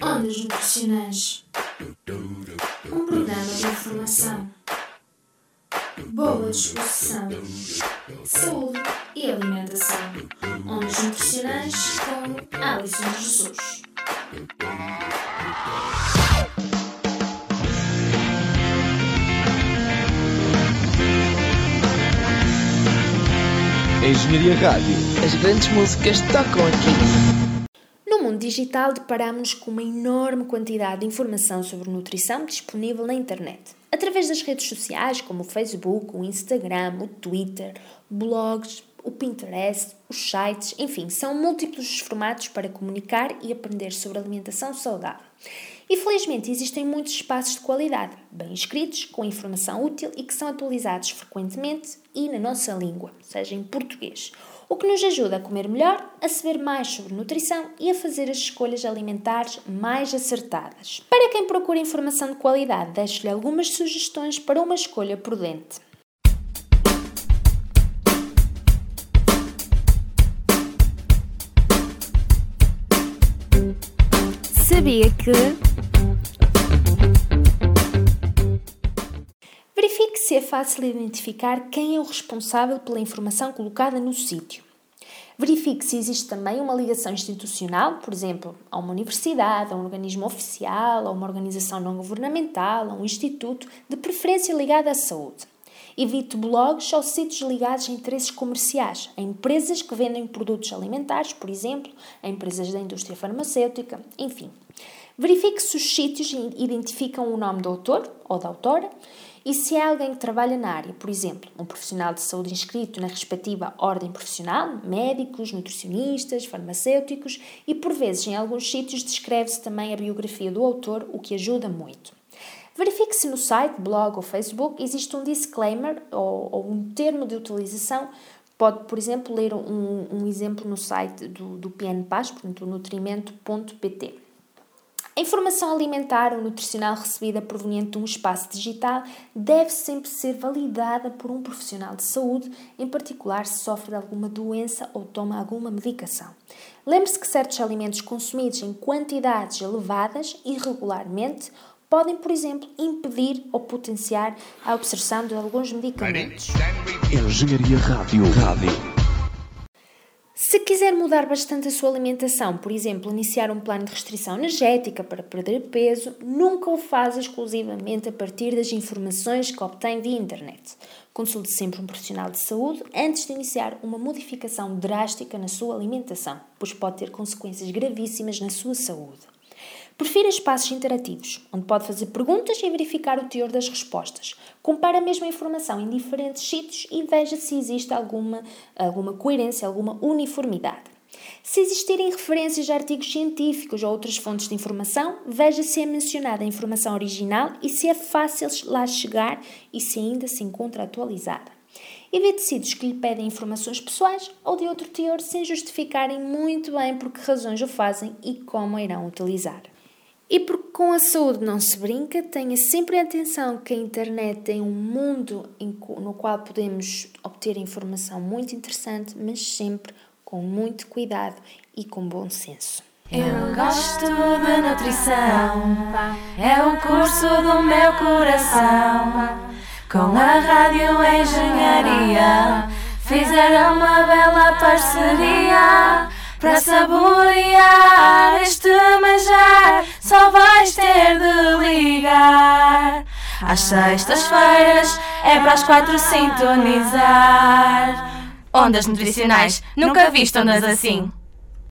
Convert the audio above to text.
Ondas Nutricionais Um programa de informação, boa disposição, saúde e alimentação. Ondas Nutricionais com Alison Jesus. Engenharia Rádio. As grandes músicas tocam aqui. No mundo digital, deparamos-nos com uma enorme quantidade de informação sobre nutrição disponível na internet. Através das redes sociais, como o Facebook, o Instagram, o Twitter, blogs, o Pinterest, os sites, enfim, são múltiplos os formatos para comunicar e aprender sobre alimentação saudável. E felizmente existem muitos espaços de qualidade, bem escritos, com informação útil e que são atualizados frequentemente e na nossa língua, seja em português, o que nos ajuda a comer melhor, a saber mais sobre nutrição e a fazer as escolhas alimentares mais acertadas. Para quem procura informação de qualidade, deixo-lhe algumas sugestões para uma escolha prudente. Sabia que. Se é fácil identificar quem é o responsável pela informação colocada no sítio. Verifique se existe também uma ligação institucional, por exemplo, a uma universidade, a um organismo oficial, a uma organização não governamental, a um instituto, de preferência ligado à saúde. Evite blogs ou sítios ligados a interesses comerciais, a empresas que vendem produtos alimentares, por exemplo, a empresas da indústria farmacêutica, enfim. Verifique se os sítios identificam o nome do autor ou da autora e se é alguém que trabalha na área, por exemplo, um profissional de saúde inscrito na respectiva ordem profissional, médicos, nutricionistas, farmacêuticos e, por vezes, em alguns sítios descreve-se também a biografia do autor, o que ajuda muito. Verifique se no site, blog ou Facebook existe um disclaimer ou, ou um termo de utilização. Pode, por exemplo, ler um, um exemplo no site do, do PNPAS, portanto, nutrimento.pt. A informação alimentar ou nutricional recebida proveniente de um espaço digital deve sempre ser validada por um profissional de saúde, em particular se sofre de alguma doença ou toma alguma medicação. Lembre-se que certos alimentos consumidos em quantidades elevadas irregularmente podem, por exemplo, impedir ou potenciar a absorção de alguns medicamentos. Engenharia Rádio. Rádio. Se quiser mudar bastante a sua alimentação, por exemplo, iniciar um plano de restrição energética para perder peso, nunca o faz exclusivamente a partir das informações que obtém via internet. Consulte sempre um profissional de saúde antes de iniciar uma modificação drástica na sua alimentação, pois pode ter consequências gravíssimas na sua saúde. Prefira espaços interativos, onde pode fazer perguntas e verificar o teor das respostas. Compare a mesma informação em diferentes sítios e veja se existe alguma, alguma coerência, alguma uniformidade. Se existirem referências de artigos científicos ou outras fontes de informação, veja se é mencionada a informação original e se é fácil lá chegar e se ainda se encontra atualizada. Evite sítios que lhe pedem informações pessoais ou de outro teor sem justificarem muito bem por que razões o fazem e como a irão utilizar. E porque com a saúde não se brinca, tenha sempre atenção que a internet tem um mundo no qual podemos obter informação muito interessante, mas sempre com muito cuidado e com bom senso. Eu gosto de nutrição, é o curso do meu coração. Com a Rádio Engenharia, fizeram uma bela parceria para saborear este ligar. Às sextas-feiras é para as quatro sintonizar. Ondas nutricionais, nunca viste ondas assim.